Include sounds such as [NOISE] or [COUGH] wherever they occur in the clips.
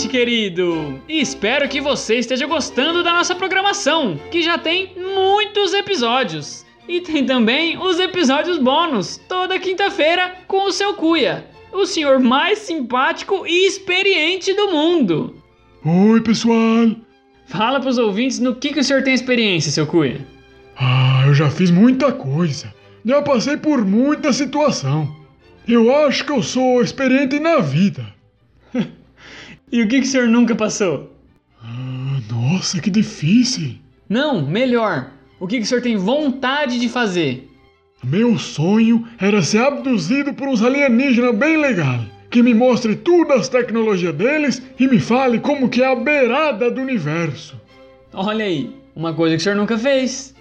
ouvinte querido! Espero que você esteja gostando da nossa programação, que já tem muitos episódios. E tem também os episódios bônus, toda quinta-feira, com o seu Cuia, o senhor mais simpático e experiente do mundo. Oi, pessoal! Fala pros ouvintes no que, que o senhor tem experiência, seu Cuia. Ah, eu já fiz muita coisa. Já passei por muita situação. Eu acho que eu sou experiente na vida. [LAUGHS] E o que, que o senhor nunca passou? Ah, nossa, que difícil. Não, melhor. O que, que o senhor tem vontade de fazer? Meu sonho era ser abduzido por uns alienígenas bem legal, que me mostre tudo as tecnologias deles e me fale como que é a beirada do universo. Olha aí, uma coisa que o senhor nunca fez.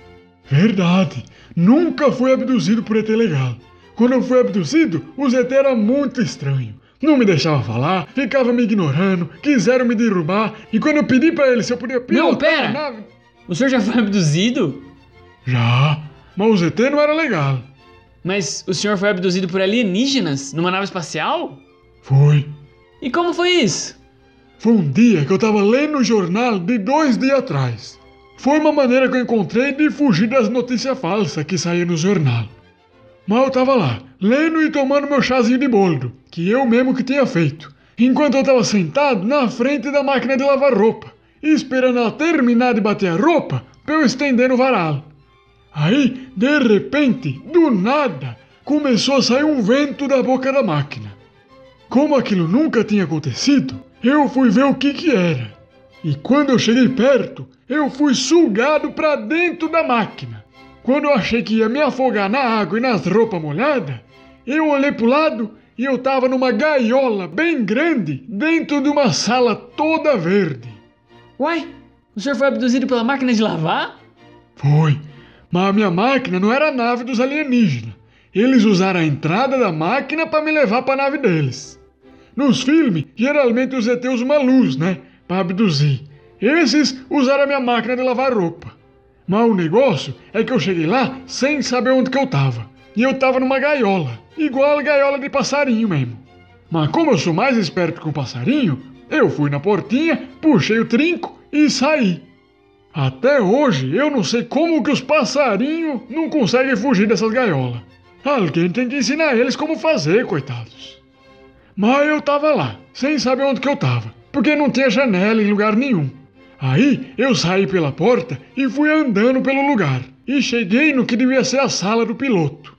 Verdade, nunca fui abduzido por ET legal. Quando eu fui abduzido, o ZT era muito estranho. Não me deixava falar, ficava me ignorando, quiseram me derrubar, e quando eu pedi pra eles se eu podia pilotar Não, pera! a nave... O senhor já foi abduzido? Já, mas o ZT não era legal. Mas o senhor foi abduzido por alienígenas numa nave espacial? Foi. E como foi isso? Foi um dia que eu tava lendo o jornal de dois dias atrás. Foi uma maneira que eu encontrei de fugir das notícias falsas que saíam no jornal. Mas eu tava lá, lendo e tomando meu chazinho de boldo, que eu mesmo que tinha feito, enquanto eu tava sentado na frente da máquina de lavar roupa, esperando ela terminar de bater a roupa pra eu estender no varal. Aí, de repente, do nada, começou a sair um vento da boca da máquina. Como aquilo nunca tinha acontecido, eu fui ver o que que era. E quando eu cheguei perto, eu fui sugado para dentro da máquina. Quando eu achei que ia me afogar na água e nas roupas molhadas, eu olhei pro lado e eu tava numa gaiola bem grande dentro de uma sala toda verde. Uai, o senhor foi abduzido pela máquina de lavar? Foi, mas a minha máquina não era a nave dos alienígenas. Eles usaram a entrada da máquina para me levar para a nave deles. Nos filmes, geralmente os ET usam uma luz, né? Para abduzir. Esses usaram a minha máquina de lavar roupa. Mas o negócio é que eu cheguei lá sem saber onde que eu tava. E eu tava numa gaiola, igual a gaiola de passarinho mesmo. Mas como eu sou mais esperto que um passarinho, eu fui na portinha, puxei o trinco e saí. Até hoje eu não sei como que os passarinhos não conseguem fugir dessas gaiolas. Alguém tem que ensinar eles como fazer, coitados. Mas eu tava lá, sem saber onde que eu tava, porque não tinha janela em lugar nenhum. Aí eu saí pela porta e fui andando pelo lugar, e cheguei no que devia ser a sala do piloto.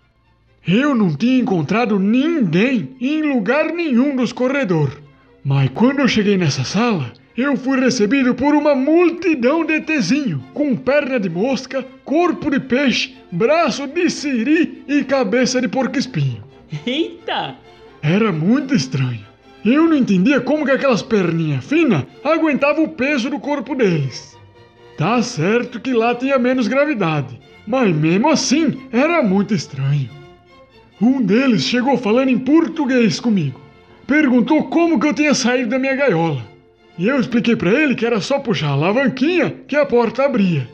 Eu não tinha encontrado ninguém em lugar nenhum dos corredores. Mas quando eu cheguei nessa sala, eu fui recebido por uma multidão de ETzinho, com perna de mosca, corpo de peixe, braço de siri e cabeça de porco-espinho. Eita! Era muito estranho. Eu não entendia como que aquelas perninhas finas aguentavam o peso do corpo deles. Tá certo que lá tinha menos gravidade, mas mesmo assim era muito estranho. Um deles chegou falando em português comigo. Perguntou como que eu tinha saído da minha gaiola. E eu expliquei para ele que era só puxar a alavanquinha que a porta abria.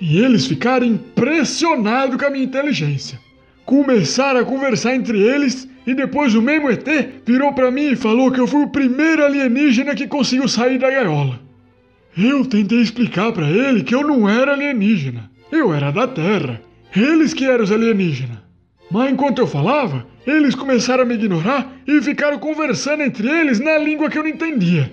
E eles ficaram impressionados com a minha inteligência. Começaram a conversar entre eles e depois o mesmo ET virou para mim e falou que eu fui o primeiro alienígena que conseguiu sair da gaiola. Eu tentei explicar para ele que eu não era alienígena. Eu era da Terra. Eles que eram os alienígenas. Mas enquanto eu falava, eles começaram a me ignorar e ficaram conversando entre eles na língua que eu não entendia.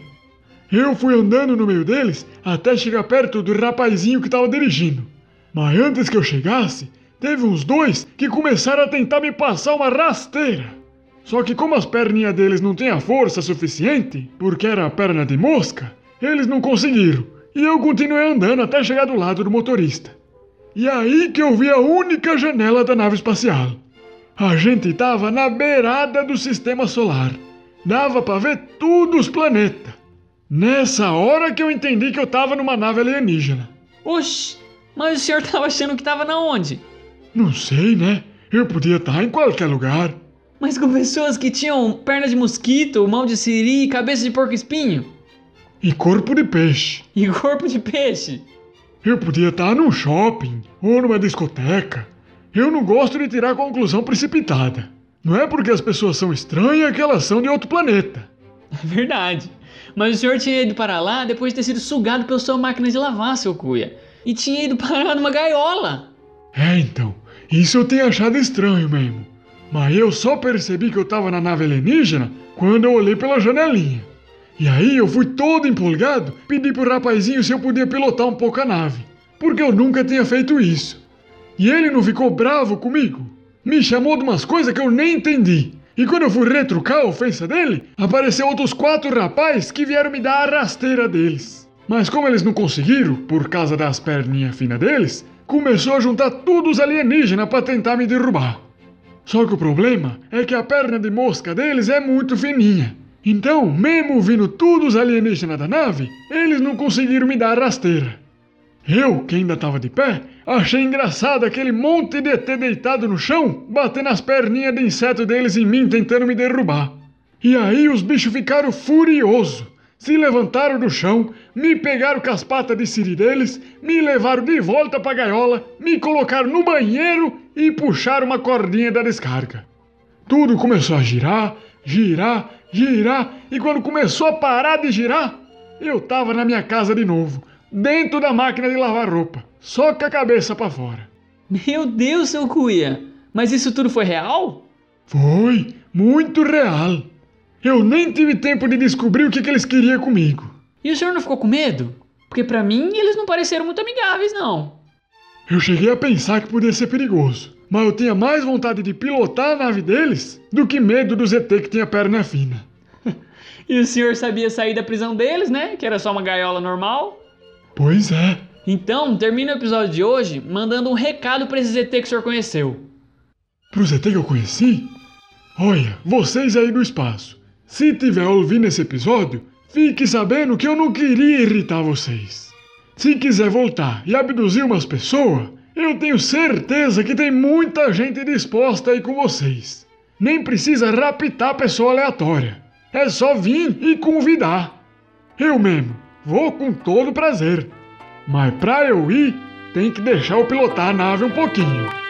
Eu fui andando no meio deles até chegar perto do rapazinho que estava dirigindo. Mas antes que eu chegasse, teve uns dois que começaram a tentar me passar uma rasteira. Só que como as perninhas deles não tinham força suficiente, porque era perna de mosca, eles não conseguiram. E eu continuei andando até chegar do lado do motorista. E aí que eu vi a única janela da nave espacial. A gente tava na beirada do sistema solar. Dava para ver todos os planetas. Nessa hora que eu entendi que eu tava numa nave alienígena. Oxi, mas o senhor tava achando que tava na onde? Não sei, né? Eu podia estar em qualquer lugar. Mas com pessoas que tinham perna de mosquito, mão de siri e cabeça de porco-espinho. E corpo de peixe. E [LAUGHS] corpo de peixe. Eu podia estar num shopping ou numa discoteca. Eu não gosto de tirar conclusão precipitada. Não é porque as pessoas são estranhas que elas são de outro planeta. [LAUGHS] É verdade. Mas o senhor tinha ido para lá depois de ter sido sugado pela sua máquina de lavar, seu cuia. E tinha ido [LAUGHS] parar numa gaiola. É, então. Isso eu tenho achado estranho mesmo. Mas eu só percebi que eu tava na nave alienígena quando eu olhei pela janelinha. E aí eu fui todo empolgado, pedi pro rapazinho se eu podia pilotar um pouco a nave, porque eu nunca tinha feito isso. E ele não ficou bravo comigo. Me chamou de umas coisas que eu nem entendi. E quando eu fui retrucar a ofensa dele, apareceu outros quatro rapazes que vieram me dar a rasteira deles. Mas como eles não conseguiram, por causa das perninhas finas deles, começou a juntar todos os alienígenas para tentar me derrubar. Só que o problema é que a perna de mosca deles é muito fininha. Então, mesmo vindo todos os alienígenas da nave, eles não conseguiram me dar rasteira. Eu, que ainda estava de pé, achei engraçado aquele monte de ET deitado no chão, batendo as perninhas de inseto deles em mim, tentando me derrubar. E aí os bichos ficaram furiosos. Se levantaram do chão, me pegaram com as patas de siri deles, me levaram de volta pra gaiola, me colocaram no banheiro e puxaram uma cordinha da descarga. Tudo começou a girar, girar, girar, e quando começou a parar de girar, eu tava na minha casa de novo, dentro da máquina de lavar roupa, só com a cabeça para fora. Meu Deus, seu cuia! Mas isso tudo foi real? Foi, muito real. Eu nem tive tempo de descobrir o que, que eles queriam comigo. E o senhor não ficou com medo? Porque para mim eles não pareceram muito amigáveis, não. Eu cheguei a pensar que podia ser perigoso, mas eu tinha mais vontade de pilotar a nave deles do que medo do ZT que tinha perna fina. [LAUGHS] e o senhor sabia sair da prisão deles, né? Que era só uma gaiola normal? Pois é. Então, termina o episódio de hoje mandando um recado para esse ZT que o senhor conheceu. Pro ZT que eu conheci? Olha, vocês aí do espaço. Se tiver ouvindo esse episódio, fique sabendo que eu não queria irritar vocês. Se quiser voltar e abduzir umas pessoas, eu tenho certeza que tem muita gente disposta aí com vocês. Nem precisa raptar pessoa aleatória. É só vir e convidar. Eu mesmo vou com todo prazer. Mas pra eu ir, tem que deixar eu pilotar a nave um pouquinho.